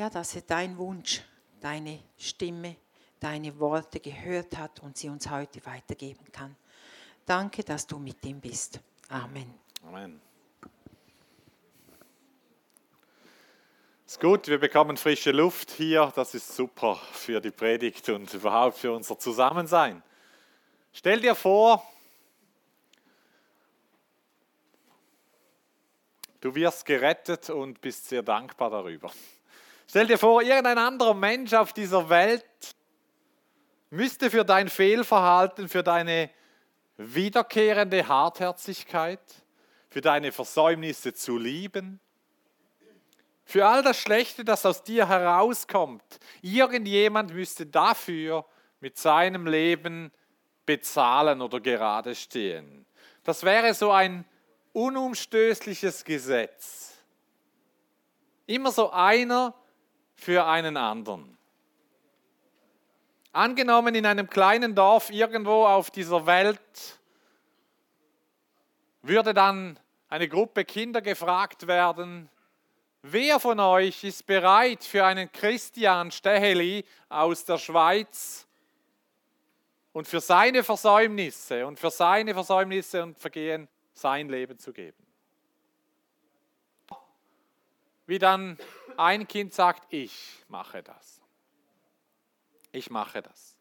ja, dass er dein Wunsch, deine Stimme, deine Worte gehört hat und sie uns heute weitergeben kann. Danke, dass du mit ihm bist. Amen. Amen. Ist gut, wir bekommen frische Luft hier. Das ist super für die Predigt und überhaupt für unser Zusammensein. Stell dir vor, du wirst gerettet und bist sehr dankbar darüber. Stell dir vor, irgendein anderer Mensch auf dieser Welt müsste für dein Fehlverhalten, für deine wiederkehrende Hartherzigkeit, für deine Versäumnisse zu lieben, für all das Schlechte, das aus dir herauskommt. Irgendjemand müsste dafür mit seinem Leben bezahlen oder gerade stehen. Das wäre so ein unumstößliches Gesetz. Immer so einer für einen anderen. Angenommen in einem kleinen Dorf irgendwo auf dieser Welt würde dann eine Gruppe Kinder gefragt werden, wer von euch ist bereit für einen Christian Steheli aus der Schweiz und für seine Versäumnisse und für seine Versäumnisse und Vergehen sein Leben zu geben. Wie dann ein Kind sagt, ich mache das ich mache das.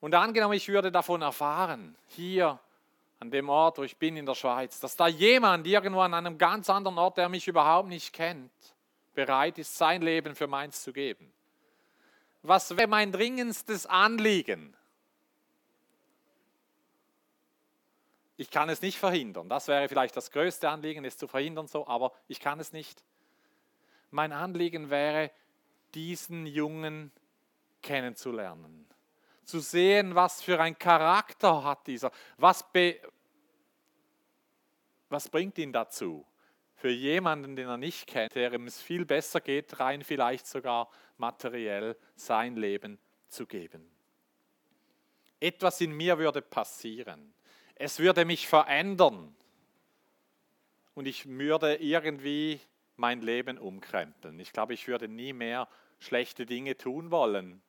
Und angenommen, ich würde davon erfahren, hier an dem Ort, wo ich bin in der Schweiz, dass da jemand irgendwo an einem ganz anderen Ort, der mich überhaupt nicht kennt, bereit ist, sein Leben für meins zu geben. Was wäre mein dringendstes Anliegen? Ich kann es nicht verhindern. Das wäre vielleicht das größte Anliegen, es zu verhindern, so, aber ich kann es nicht. Mein Anliegen wäre, diesen Jungen kennenzulernen. Zu sehen, was für ein Charakter hat dieser. Was, was bringt ihn dazu? Für jemanden, den er nicht kennt, der ihm es viel besser geht, rein vielleicht sogar materiell sein Leben zu geben. Etwas in mir würde passieren. Es würde mich verändern. Und ich würde irgendwie mein Leben umkrempeln. Ich glaube, ich würde nie mehr schlechte Dinge tun wollen.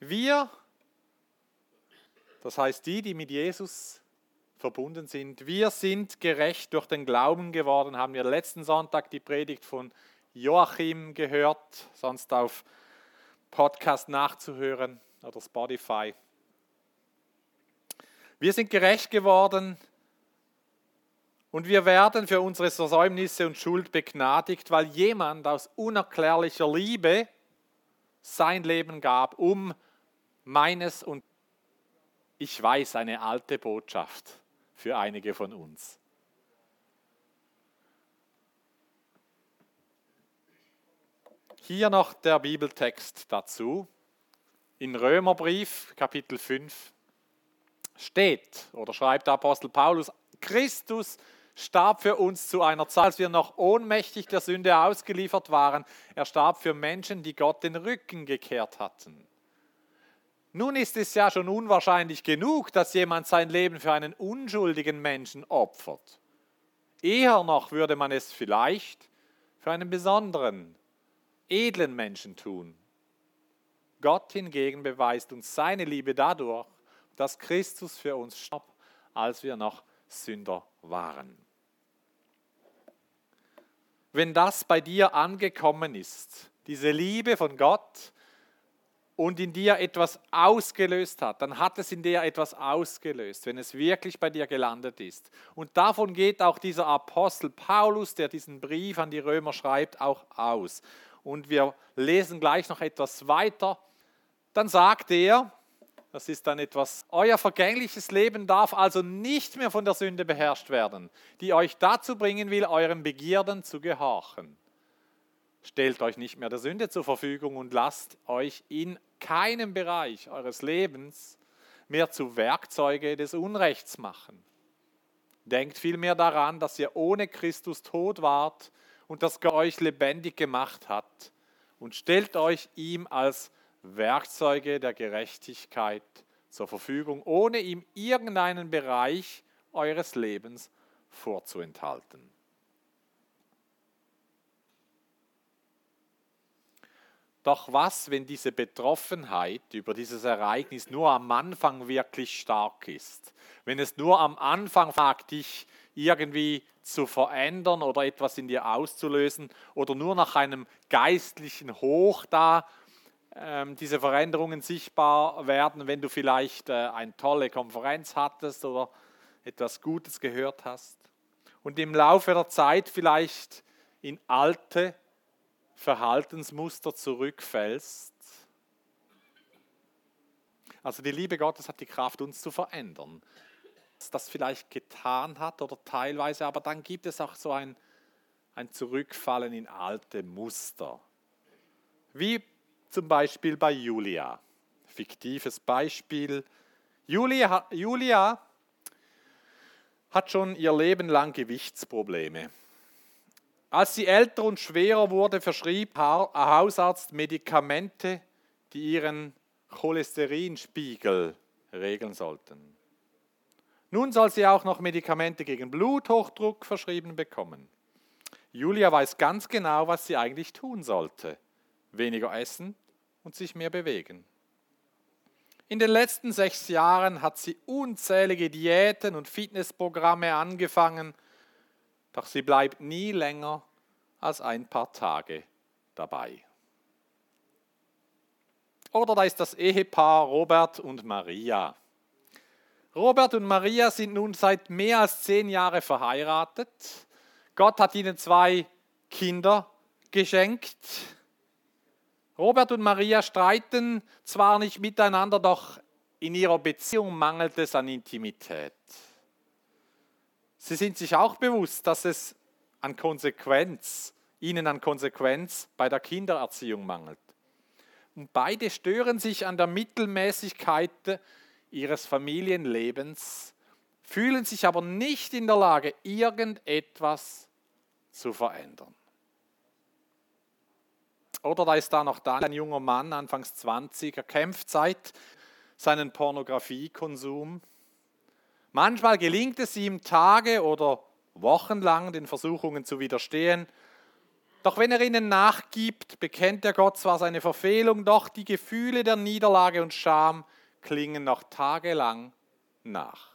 Wir, das heißt die, die mit Jesus verbunden sind, wir sind gerecht durch den Glauben geworden, haben wir letzten Sonntag die Predigt von Joachim gehört, sonst auf Podcast nachzuhören oder Spotify. Wir sind gerecht geworden und wir werden für unsere Versäumnisse und Schuld begnadigt, weil jemand aus unerklärlicher Liebe sein Leben gab, um meines und ich weiß eine alte Botschaft für einige von uns. Hier noch der Bibeltext dazu. In Römerbrief Kapitel 5 steht oder schreibt der Apostel Paulus, Christus starb für uns zu einer Zeit, als wir noch ohnmächtig der Sünde ausgeliefert waren. Er starb für Menschen, die Gott den Rücken gekehrt hatten. Nun ist es ja schon unwahrscheinlich genug, dass jemand sein Leben für einen unschuldigen Menschen opfert. Eher noch würde man es vielleicht für einen besonderen, edlen Menschen tun. Gott hingegen beweist uns seine Liebe dadurch, dass Christus für uns starb, als wir noch Sünder waren. Wenn das bei dir angekommen ist, diese Liebe von Gott, und in dir etwas ausgelöst hat, dann hat es in dir etwas ausgelöst, wenn es wirklich bei dir gelandet ist. Und davon geht auch dieser Apostel Paulus, der diesen Brief an die Römer schreibt, auch aus. Und wir lesen gleich noch etwas weiter. Dann sagt er, das ist dann etwas, euer vergängliches Leben darf also nicht mehr von der Sünde beherrscht werden, die euch dazu bringen will, euren Begierden zu gehorchen. Stellt euch nicht mehr der Sünde zur Verfügung und lasst euch in keinem Bereich eures Lebens mehr zu Werkzeuge des Unrechts machen. Denkt vielmehr daran, dass ihr ohne Christus tot wart und dass Gott euch lebendig gemacht hat und stellt euch ihm als Werkzeuge der Gerechtigkeit zur Verfügung, ohne ihm irgendeinen Bereich eures Lebens vorzuenthalten. Doch was, wenn diese Betroffenheit über dieses Ereignis nur am Anfang wirklich stark ist? Wenn es nur am Anfang fragt, dich irgendwie zu verändern oder etwas in dir auszulösen oder nur nach einem geistlichen Hoch da diese Veränderungen sichtbar werden, wenn du vielleicht äh, eine tolle Konferenz hattest oder etwas Gutes gehört hast und im Laufe der Zeit vielleicht in alte Verhaltensmuster zurückfällst. Also die Liebe Gottes hat die Kraft, uns zu verändern. Das vielleicht getan hat oder teilweise, aber dann gibt es auch so ein, ein Zurückfallen in alte Muster. Wie zum Beispiel bei Julia. Fiktives Beispiel. Julia, Julia hat schon ihr Leben lang Gewichtsprobleme. Als sie älter und schwerer wurde, verschrieb Hausarzt Medikamente, die ihren Cholesterinspiegel regeln sollten. Nun soll sie auch noch Medikamente gegen Bluthochdruck verschrieben bekommen. Julia weiß ganz genau, was sie eigentlich tun sollte. Weniger essen und sich mehr bewegen. In den letzten sechs Jahren hat sie unzählige Diäten und Fitnessprogramme angefangen doch sie bleibt nie länger als ein paar Tage dabei. Oder da ist das Ehepaar Robert und Maria. Robert und Maria sind nun seit mehr als zehn Jahren verheiratet. Gott hat ihnen zwei Kinder geschenkt. Robert und Maria streiten zwar nicht miteinander, doch in ihrer Beziehung mangelt es an Intimität. Sie sind sich auch bewusst, dass es an Konsequenz, ihnen an Konsequenz bei der Kindererziehung mangelt. Und beide stören sich an der Mittelmäßigkeit ihres Familienlebens, fühlen sich aber nicht in der Lage, irgendetwas zu verändern. Oder da ist da noch da ein junger Mann, anfangs 20, er kämpft seit seinen Pornografiekonsum Manchmal gelingt es ihm Tage oder Wochen lang den Versuchungen zu widerstehen. Doch wenn er ihnen nachgibt, bekennt er Gott zwar seine Verfehlung, doch die Gefühle der Niederlage und Scham klingen noch tagelang nach.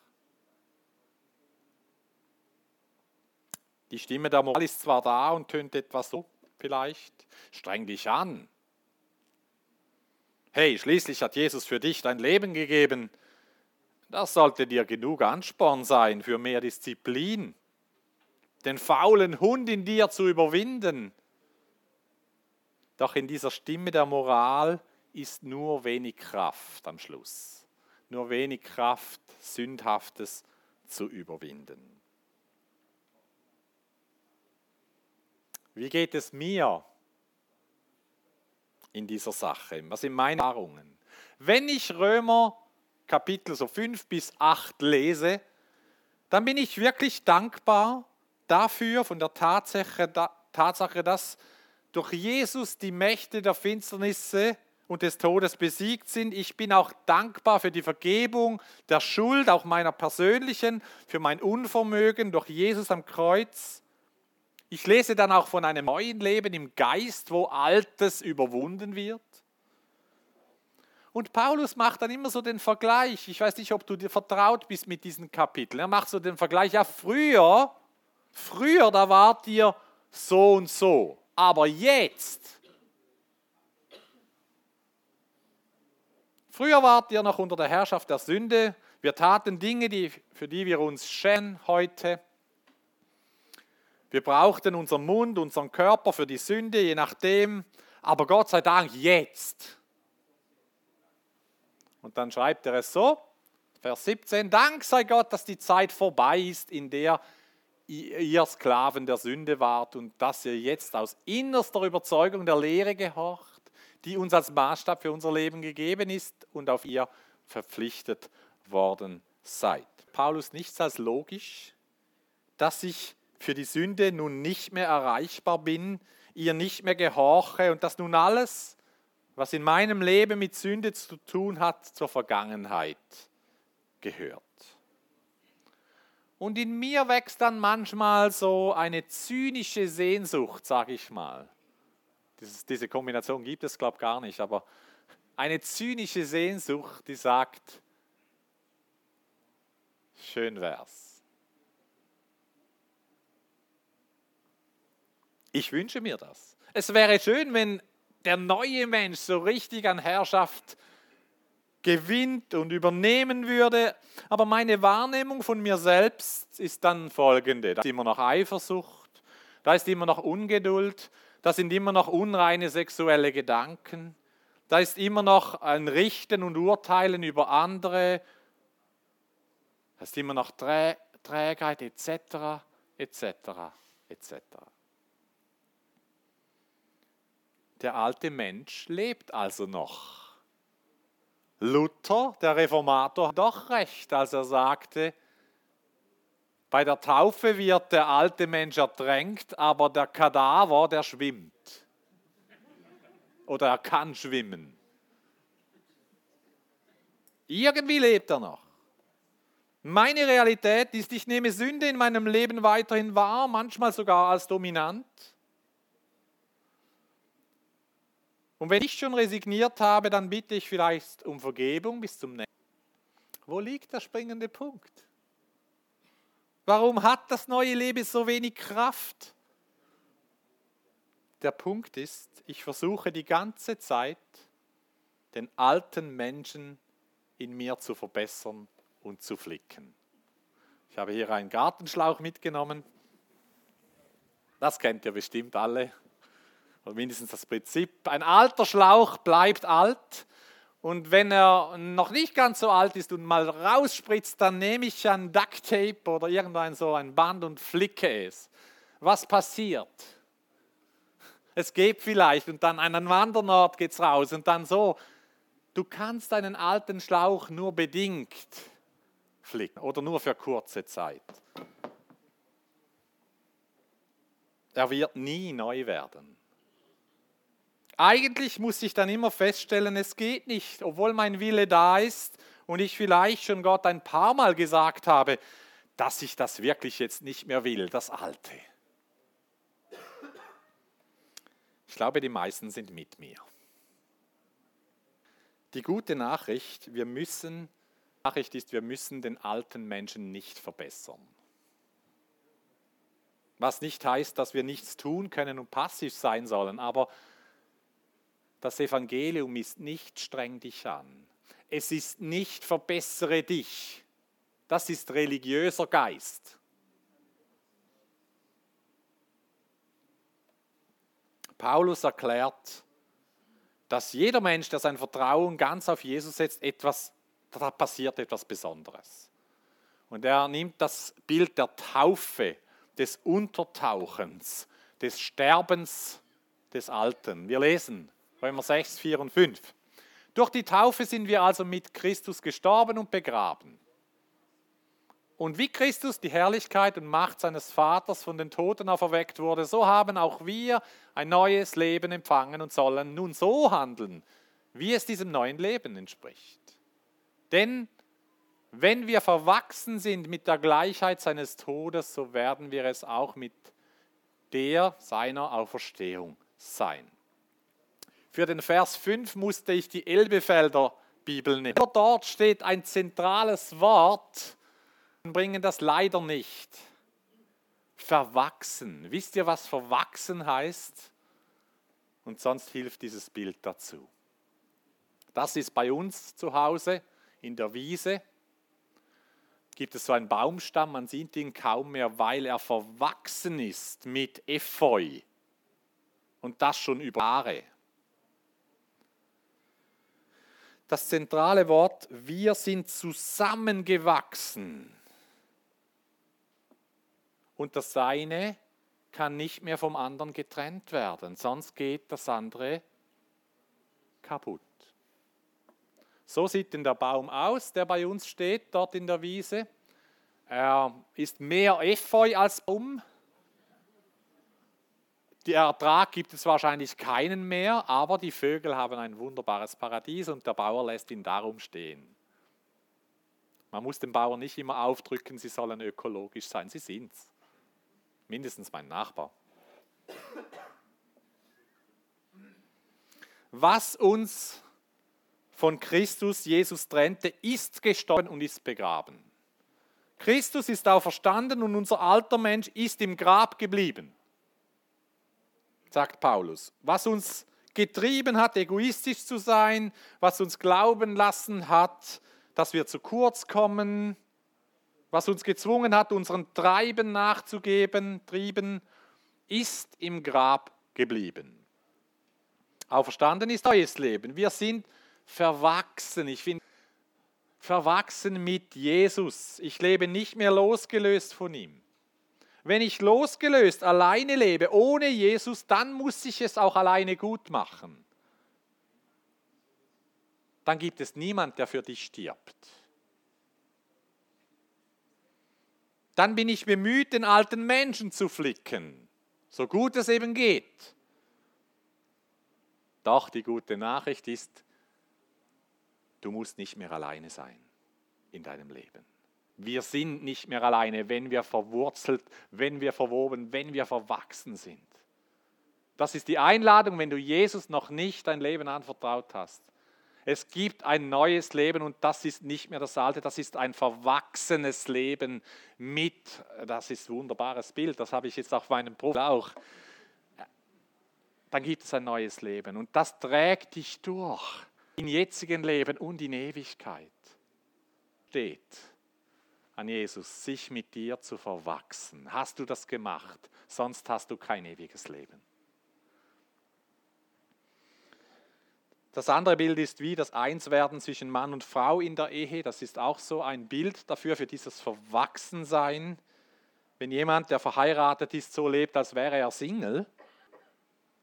Die Stimme der Moral ist zwar da und tönt etwas so, vielleicht, streng dich an. Hey, schließlich hat Jesus für dich dein Leben gegeben. Das sollte dir genug Ansporn sein für mehr Disziplin, den faulen Hund in dir zu überwinden. Doch in dieser Stimme der Moral ist nur wenig Kraft am Schluss, nur wenig Kraft, Sündhaftes zu überwinden. Wie geht es mir in dieser Sache? Was sind meine Erfahrungen? Wenn ich Römer Kapitel so 5 bis 8 lese, dann bin ich wirklich dankbar dafür, von der Tatsache, Tatsache, dass durch Jesus die Mächte der Finsternisse und des Todes besiegt sind. Ich bin auch dankbar für die Vergebung der Schuld, auch meiner persönlichen, für mein Unvermögen durch Jesus am Kreuz. Ich lese dann auch von einem neuen Leben im Geist, wo Altes überwunden wird. Und Paulus macht dann immer so den Vergleich. Ich weiß nicht, ob du dir vertraut bist mit diesen Kapiteln. Er macht so den Vergleich. Ja, früher, früher, da wart ihr so und so. Aber jetzt, früher wart ihr noch unter der Herrschaft der Sünde. Wir taten Dinge, die, für die wir uns schämen heute. Wir brauchten unseren Mund, unseren Körper für die Sünde, je nachdem. Aber Gott sei Dank jetzt und dann schreibt er es so, Vers 17, Dank sei Gott, dass die Zeit vorbei ist, in der ihr Sklaven der Sünde wart und dass ihr jetzt aus innerster Überzeugung der Lehre gehorcht, die uns als Maßstab für unser Leben gegeben ist und auf ihr verpflichtet worden seid. Paulus nichts als logisch, dass ich für die Sünde nun nicht mehr erreichbar bin, ihr nicht mehr gehorche und dass nun alles, was in meinem Leben mit Sünde zu tun hat, zur Vergangenheit gehört. Und in mir wächst dann manchmal so eine zynische Sehnsucht, sage ich mal. Diese Kombination gibt es, glaube ich, gar nicht, aber eine zynische Sehnsucht, die sagt, schön wär's. Ich wünsche mir das. Es wäre schön, wenn der neue Mensch so richtig an Herrschaft gewinnt und übernehmen würde. Aber meine Wahrnehmung von mir selbst ist dann folgende. Da ist immer noch Eifersucht, da ist immer noch Ungeduld, da sind immer noch unreine sexuelle Gedanken, da ist immer noch ein Richten und Urteilen über andere, da ist immer noch Trägheit etc., etc., etc. Der alte Mensch lebt also noch. Luther, der Reformator, hat doch recht, als er sagte, bei der Taufe wird der alte Mensch ertränkt, aber der Kadaver, der schwimmt. Oder er kann schwimmen. Irgendwie lebt er noch. Meine Realität ist, ich nehme Sünde in meinem Leben weiterhin wahr, manchmal sogar als dominant. Und wenn ich schon resigniert habe, dann bitte ich vielleicht um Vergebung bis zum nächsten. Wo liegt der springende Punkt? Warum hat das neue Leben so wenig Kraft? Der Punkt ist, ich versuche die ganze Zeit, den alten Menschen in mir zu verbessern und zu flicken. Ich habe hier einen Gartenschlauch mitgenommen. Das kennt ihr bestimmt alle oder mindestens das Prinzip, ein alter Schlauch bleibt alt und wenn er noch nicht ganz so alt ist und mal rausspritzt, dann nehme ich ein Ducktape oder irgendein so ein Band und flicke es. Was passiert? Es geht vielleicht und dann an einem anderen Ort geht es raus und dann so. Du kannst einen alten Schlauch nur bedingt flicken oder nur für kurze Zeit. Er wird nie neu werden. Eigentlich muss ich dann immer feststellen, es geht nicht, obwohl mein Wille da ist und ich vielleicht schon Gott ein paar Mal gesagt habe, dass ich das wirklich jetzt nicht mehr will, das Alte. Ich glaube, die meisten sind mit mir. Die gute Nachricht, wir müssen, Nachricht ist, wir müssen den alten Menschen nicht verbessern. Was nicht heißt, dass wir nichts tun können und passiv sein sollen, aber das Evangelium ist nicht streng dich an. Es ist nicht verbessere dich. Das ist religiöser Geist. Paulus erklärt, dass jeder Mensch, der sein Vertrauen ganz auf Jesus setzt, etwas, da passiert etwas Besonderes. Und er nimmt das Bild der Taufe, des Untertauchens, des Sterbens des Alten. Wir lesen Römer 6, 4 und 5. Durch die Taufe sind wir also mit Christus gestorben und begraben. Und wie Christus die Herrlichkeit und Macht seines Vaters von den Toten auferweckt wurde, so haben auch wir ein neues Leben empfangen und sollen nun so handeln, wie es diesem neuen Leben entspricht. Denn wenn wir verwachsen sind mit der Gleichheit seines Todes, so werden wir es auch mit der seiner Auferstehung sein. Für den Vers 5 musste ich die Elbefelder Bibel nehmen. Dort steht ein zentrales Wort und bringen das leider nicht. Verwachsen. Wisst ihr, was verwachsen heißt? Und sonst hilft dieses Bild dazu. Das ist bei uns zu Hause in der Wiese. Gibt es so einen Baumstamm, man sieht ihn kaum mehr, weil er verwachsen ist mit Efeu. Und das schon über Jahre. Das zentrale Wort, wir sind zusammengewachsen. Und das eine kann nicht mehr vom anderen getrennt werden, sonst geht das andere kaputt. So sieht denn der Baum aus, der bei uns steht, dort in der Wiese. Er ist mehr Efeu als Baum. Der Ertrag gibt es wahrscheinlich keinen mehr, aber die Vögel haben ein wunderbares Paradies und der Bauer lässt ihn darum stehen. Man muss den Bauern nicht immer aufdrücken, sie sollen ökologisch sein. Sie sind es. Mindestens mein Nachbar. Was uns von Christus Jesus trennte, ist gestorben und ist begraben. Christus ist auferstanden und unser alter Mensch ist im Grab geblieben, sagt Paulus. Was uns getrieben hat, egoistisch zu sein, was uns glauben lassen hat, dass wir zu kurz kommen, was uns gezwungen hat, unseren Treiben nachzugeben, Trieben, ist im Grab geblieben. Auferstanden ist neues Leben. Wir sind verwachsen. Ich finde, verwachsen mit Jesus. Ich lebe nicht mehr losgelöst von ihm. Wenn ich losgelöst alleine lebe, ohne Jesus, dann muss ich es auch alleine gut machen. Dann gibt es niemand, der für dich stirbt. Dann bin ich bemüht, den alten Menschen zu flicken, so gut es eben geht. Doch die gute Nachricht ist, Du musst nicht mehr alleine sein in deinem Leben. Wir sind nicht mehr alleine, wenn wir verwurzelt, wenn wir verwoben, wenn wir verwachsen sind. Das ist die Einladung, wenn du Jesus noch nicht dein Leben anvertraut hast. Es gibt ein neues Leben und das ist nicht mehr das alte, das ist ein verwachsenes Leben mit, das ist ein wunderbares Bild, das habe ich jetzt auf meinem Profil auch. Dann gibt es ein neues Leben und das trägt dich durch im jetzigen Leben und in Ewigkeit steht an Jesus, sich mit dir zu verwachsen. Hast du das gemacht? Sonst hast du kein ewiges Leben. Das andere Bild ist wie das Einswerden zwischen Mann und Frau in der Ehe. Das ist auch so ein Bild dafür, für dieses Verwachsensein. Wenn jemand, der verheiratet ist, so lebt, als wäre er Single,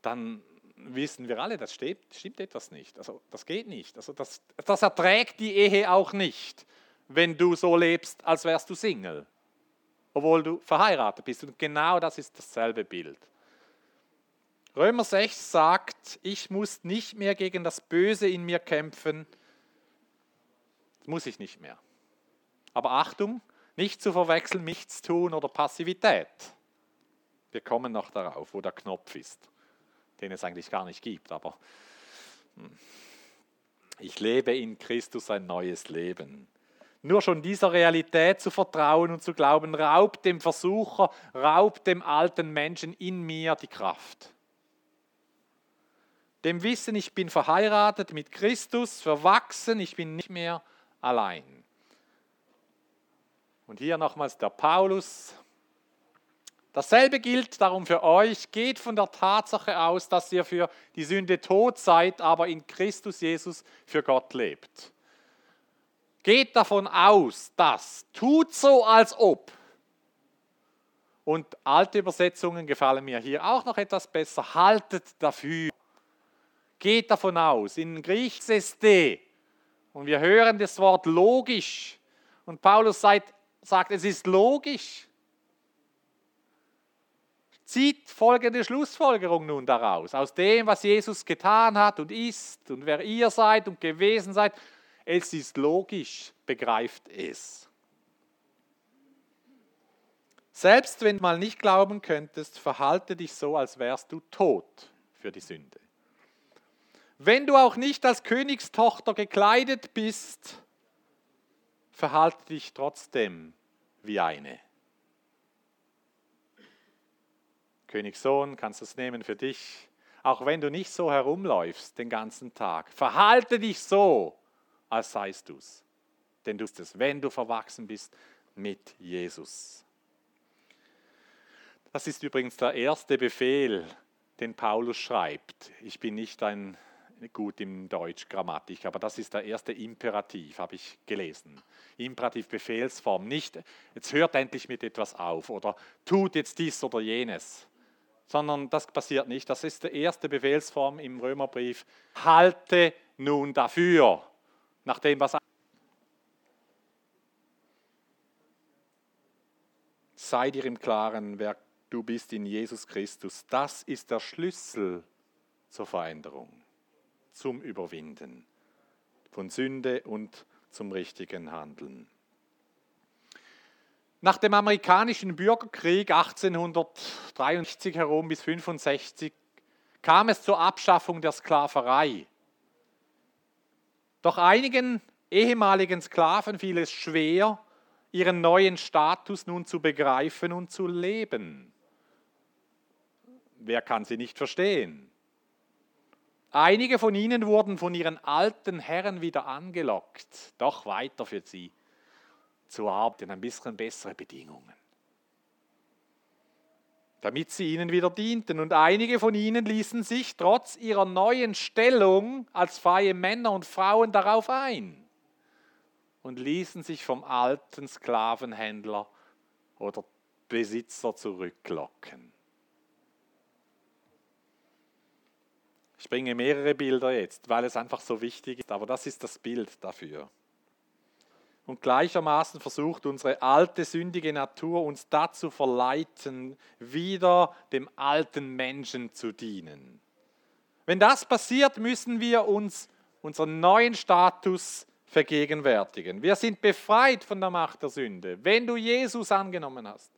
dann wissen wir alle, das stimmt, stimmt etwas nicht. Also das geht nicht. Also das, das erträgt die Ehe auch nicht, wenn du so lebst, als wärst du Single, obwohl du verheiratet bist. Und genau das ist dasselbe Bild. Römer 6 sagt, ich muss nicht mehr gegen das Böse in mir kämpfen. Das muss ich nicht mehr. Aber Achtung, nicht zu verwechseln, nichts tun oder Passivität. Wir kommen noch darauf, wo der Knopf ist den es eigentlich gar nicht gibt. Aber hm, ich lebe in Christus ein neues Leben. Nur schon dieser Realität zu vertrauen und zu glauben, raubt dem Versucher, raubt dem alten Menschen in mir die Kraft. Dem Wissen, ich bin verheiratet mit Christus, verwachsen, ich bin nicht mehr allein. Und hier nochmals der Paulus, Dasselbe gilt darum für euch. Geht von der Tatsache aus, dass ihr für die Sünde tot seid, aber in Christus Jesus für Gott lebt. Geht davon aus, dass. Tut so, als ob. Und alte Übersetzungen gefallen mir hier auch noch etwas besser. Haltet dafür. Geht davon aus. In Griechisch ist de. Und wir hören das Wort logisch. Und Paulus sagt, sagt es ist logisch zieht folgende Schlussfolgerung nun daraus. Aus dem, was Jesus getan hat und ist und wer ihr seid und gewesen seid, es ist logisch, begreift es. Selbst wenn du mal nicht glauben könntest, verhalte dich so, als wärst du tot für die Sünde. Wenn du auch nicht als Königstochter gekleidet bist, verhalte dich trotzdem wie eine. Königssohn, kannst du es nehmen für dich. Auch wenn du nicht so herumläufst den ganzen Tag, verhalte dich so, als seist du es. Denn du bist es, wenn du verwachsen bist mit Jesus. Das ist übrigens der erste Befehl, den Paulus schreibt. Ich bin nicht ein gut im Deutsch Grammatik, aber das ist der erste Imperativ, habe ich gelesen. Imperativ Befehlsform, nicht jetzt hört endlich mit etwas auf oder tut jetzt dies oder jenes, sondern das passiert nicht. Das ist die erste Befehlsform im Römerbrief. Halte nun dafür, nach dem, was. Sei dir im Klaren, wer du bist in Jesus Christus. Das ist der Schlüssel zur Veränderung, zum Überwinden von Sünde und zum richtigen Handeln. Nach dem amerikanischen Bürgerkrieg 1863 herum bis 65 kam es zur Abschaffung der Sklaverei. Doch einigen ehemaligen Sklaven fiel es schwer, ihren neuen Status nun zu begreifen und zu leben. Wer kann sie nicht verstehen? Einige von ihnen wurden von ihren alten Herren wieder angelockt, doch weiter für sie zu arbeiten, ein bisschen bessere Bedingungen, damit sie ihnen wieder dienten. Und einige von ihnen ließen sich trotz ihrer neuen Stellung als freie Männer und Frauen darauf ein und ließen sich vom alten Sklavenhändler oder Besitzer zurücklocken. Ich bringe mehrere Bilder jetzt, weil es einfach so wichtig ist, aber das ist das Bild dafür. Und gleichermaßen versucht unsere alte sündige Natur uns dazu verleiten, wieder dem alten Menschen zu dienen. Wenn das passiert, müssen wir uns unseren neuen Status vergegenwärtigen. Wir sind befreit von der Macht der Sünde, wenn du Jesus angenommen hast.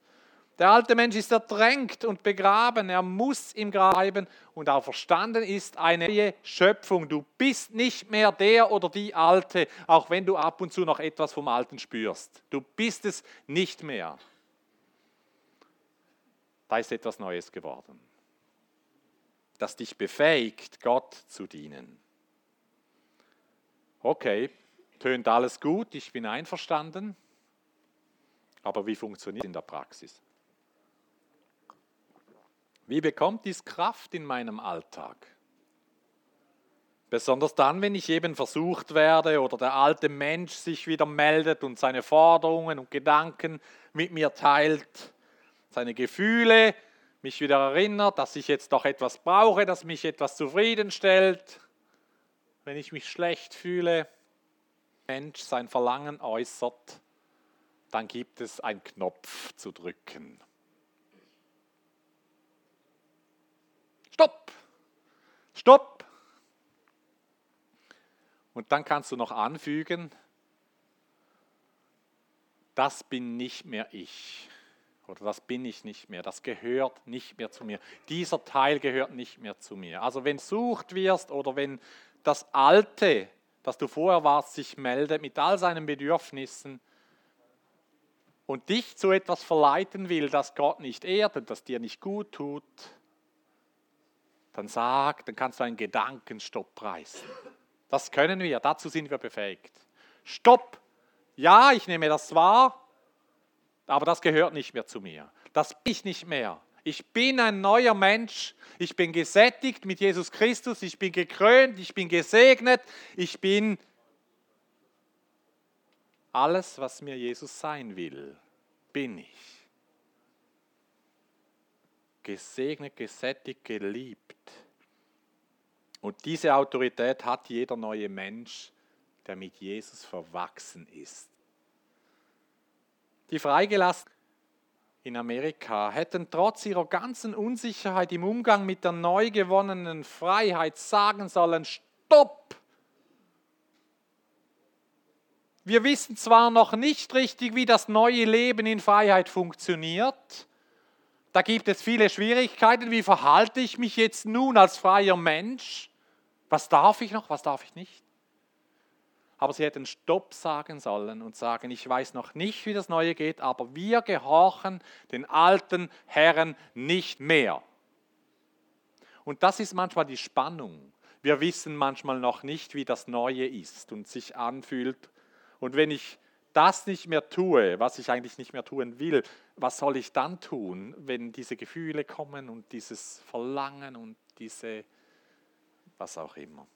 Der alte Mensch ist ertränkt und begraben, er muss im Grab bleiben und auch verstanden ist eine neue Schöpfung. Du bist nicht mehr der oder die Alte, auch wenn du ab und zu noch etwas vom Alten spürst. Du bist es nicht mehr. Da ist etwas Neues geworden, das dich befähigt, Gott zu dienen. Okay, tönt alles gut, ich bin einverstanden, aber wie funktioniert es in der Praxis? Wie bekommt dies Kraft in meinem Alltag? Besonders dann, wenn ich eben versucht werde oder der alte Mensch sich wieder meldet und seine Forderungen und Gedanken mit mir teilt, seine Gefühle, mich wieder erinnert, dass ich jetzt doch etwas brauche, das mich etwas zufriedenstellt, wenn ich mich schlecht fühle, Mensch sein Verlangen äußert, dann gibt es einen Knopf zu drücken. Stopp! Stopp! Und dann kannst du noch anfügen, das bin nicht mehr ich. Oder das bin ich nicht mehr. Das gehört nicht mehr zu mir. Dieser Teil gehört nicht mehr zu mir. Also wenn sucht wirst oder wenn das Alte, das du vorher warst, sich meldet mit all seinen Bedürfnissen und dich zu etwas verleiten will, das Gott nicht ehrt und das dir nicht gut tut, dann sag, dann kannst du einen Gedankenstopp reißen. Das können wir, dazu sind wir befähigt. Stopp! Ja, ich nehme das wahr, aber das gehört nicht mehr zu mir. Das bin ich nicht mehr. Ich bin ein neuer Mensch. Ich bin gesättigt mit Jesus Christus. Ich bin gekrönt. Ich bin gesegnet. Ich bin alles, was mir Jesus sein will, bin ich gesegnet, gesättigt, geliebt. Und diese Autorität hat jeder neue Mensch, der mit Jesus verwachsen ist. Die Freigelassenen in Amerika hätten trotz ihrer ganzen Unsicherheit im Umgang mit der neu gewonnenen Freiheit sagen sollen, stopp! Wir wissen zwar noch nicht richtig, wie das neue Leben in Freiheit funktioniert, da gibt es viele Schwierigkeiten. Wie verhalte ich mich jetzt nun als freier Mensch? Was darf ich noch, was darf ich nicht? Aber sie hätten Stopp sagen sollen und sagen, ich weiß noch nicht, wie das Neue geht, aber wir gehorchen den alten Herren nicht mehr. Und das ist manchmal die Spannung. Wir wissen manchmal noch nicht, wie das Neue ist und sich anfühlt. Und wenn ich das nicht mehr tue, was ich eigentlich nicht mehr tun will, was soll ich dann tun, wenn diese Gefühle kommen und dieses Verlangen und diese, was auch immer.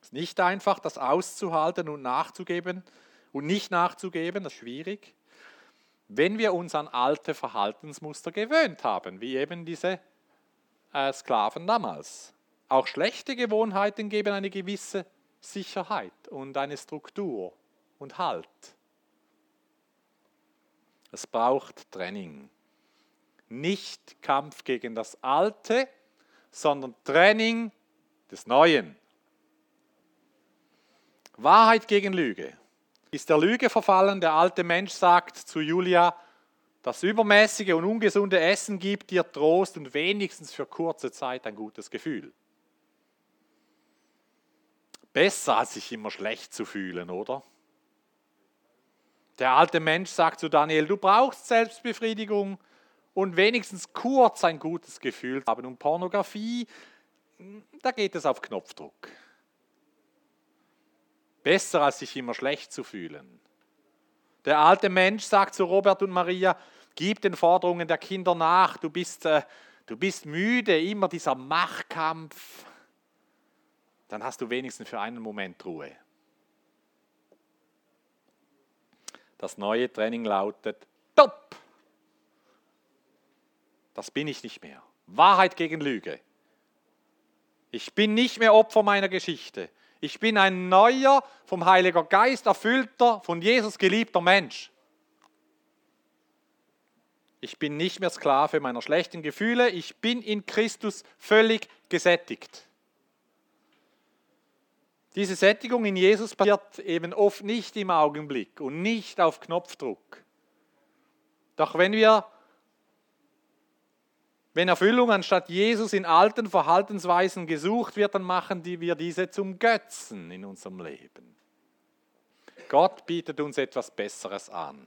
Es ist nicht einfach, das auszuhalten und nachzugeben und nicht nachzugeben, das ist schwierig, wenn wir uns an alte Verhaltensmuster gewöhnt haben, wie eben diese äh, Sklaven damals. Auch schlechte Gewohnheiten geben eine gewisse Sicherheit und eine Struktur und Halt. Es braucht Training. Nicht Kampf gegen das Alte, sondern Training des Neuen. Wahrheit gegen Lüge. ist der Lüge verfallen. Der alte Mensch sagt zu Julia, das übermäßige und ungesunde Essen gibt dir Trost und wenigstens für kurze Zeit ein gutes Gefühl. Besser als sich immer schlecht zu fühlen, oder? Der alte Mensch sagt zu Daniel, du brauchst Selbstbefriedigung und wenigstens kurz ein gutes Gefühl haben. Und Pornografie, da geht es auf Knopfdruck. Besser als sich immer schlecht zu fühlen. Der alte Mensch sagt zu Robert und Maria, gib den Forderungen der Kinder nach, du bist, äh, du bist müde, immer dieser Machtkampf. Dann hast du wenigstens für einen Moment Ruhe. Das neue Training lautet, Stopp! Das bin ich nicht mehr. Wahrheit gegen Lüge. Ich bin nicht mehr Opfer meiner Geschichte. Ich bin ein neuer, vom Heiliger Geist erfüllter, von Jesus geliebter Mensch. Ich bin nicht mehr Sklave meiner schlechten Gefühle. Ich bin in Christus völlig gesättigt. Diese Sättigung in Jesus passiert eben oft nicht im Augenblick und nicht auf Knopfdruck. Doch wenn wir wenn Erfüllung anstatt Jesus in alten Verhaltensweisen gesucht wird, dann machen wir diese zum Götzen in unserem Leben. Gott bietet uns etwas Besseres an.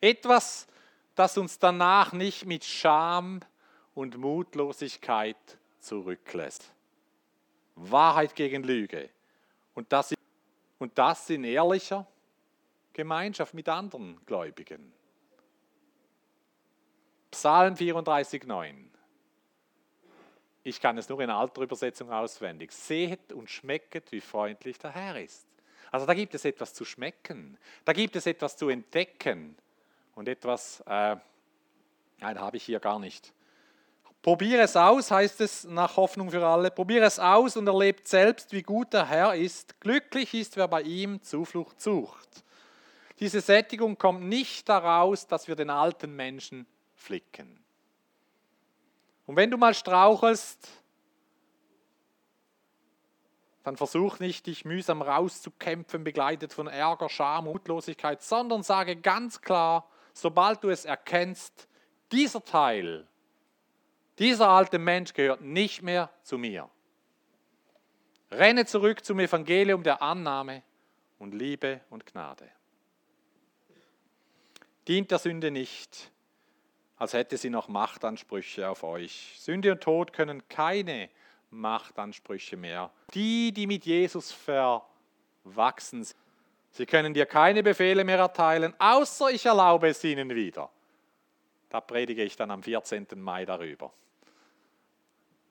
Etwas, das uns danach nicht mit Scham und Mutlosigkeit zurücklässt. Wahrheit gegen Lüge. Und das, und das in ehrlicher Gemeinschaft mit anderen Gläubigen. Psalm 34, 9. Ich kann es nur in alter Übersetzung auswendig. Seht und schmecket, wie freundlich der Herr ist. Also da gibt es etwas zu schmecken, da gibt es etwas zu entdecken und etwas, äh, nein, habe ich hier gar nicht. Probiere es aus, heißt es nach Hoffnung für alle. Probiere es aus und erlebt selbst, wie gut der Herr ist. Glücklich ist, wer bei ihm Zuflucht sucht. Diese Sättigung kommt nicht daraus, dass wir den alten Menschen flicken. Und wenn du mal strauchelst, dann versuch nicht, dich mühsam rauszukämpfen, begleitet von Ärger, Scham, Mutlosigkeit, sondern sage ganz klar, sobald du es erkennst, dieser Teil, dieser alte Mensch gehört nicht mehr zu mir. Renne zurück zum Evangelium der Annahme und Liebe und Gnade. Dient der Sünde nicht, als hätte sie noch Machtansprüche auf euch. Sünde und Tod können keine Machtansprüche mehr. Die, die mit Jesus verwachsen sind, sie können dir keine Befehle mehr erteilen, außer ich erlaube es ihnen wieder. Da predige ich dann am 14. Mai darüber.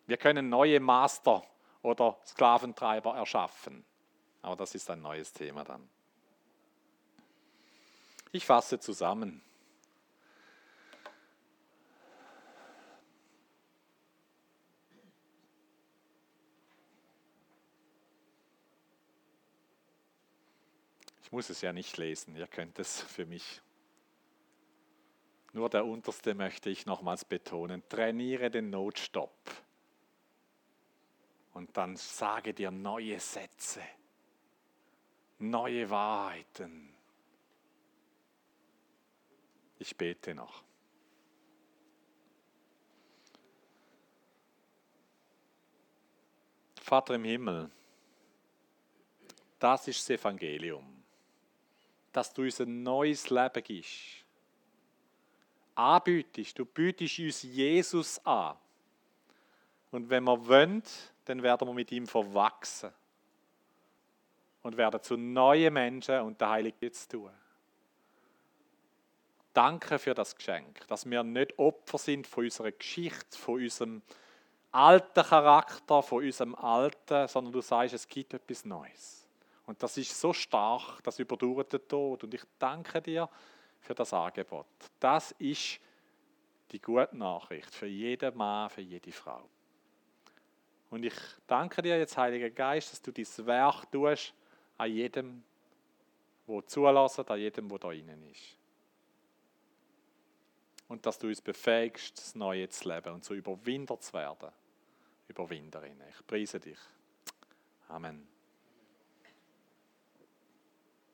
Wir können neue Master oder Sklaventreiber erschaffen. Aber das ist ein neues Thema dann. Ich fasse zusammen. muss es ja nicht lesen, ihr könnt es für mich. Nur der unterste möchte ich nochmals betonen. Trainiere den Notstopp. Und dann sage dir neue Sätze, neue Wahrheiten. Ich bete noch. Vater im Himmel, das ist das Evangelium dass du uns ein neues Leben gibst. Anbietest, du bietest uns Jesus an. Und wenn wir wollen, dann werden wir mit ihm verwachsen und werden zu neuen Menschen und der Heilige jetzt tun. Danke für das Geschenk, dass wir nicht Opfer sind von unserer Geschichte, von unserem alten Charakter, von unserem Alten, sondern du sagst, es gibt etwas Neues. Und das ist so stark, das überdauert den Tod. Und ich danke dir für das Angebot. Das ist die gute Nachricht für jeden Mann, für jede Frau. Und ich danke dir jetzt, Heiliger Geist, dass du dieses Werk tust an jedem, der zulässt, an jedem, der da innen ist. Und dass du uns befähigst, das Neue zu leben und zu Überwinder zu werden. Überwinderinnen. Ich preise dich. Amen.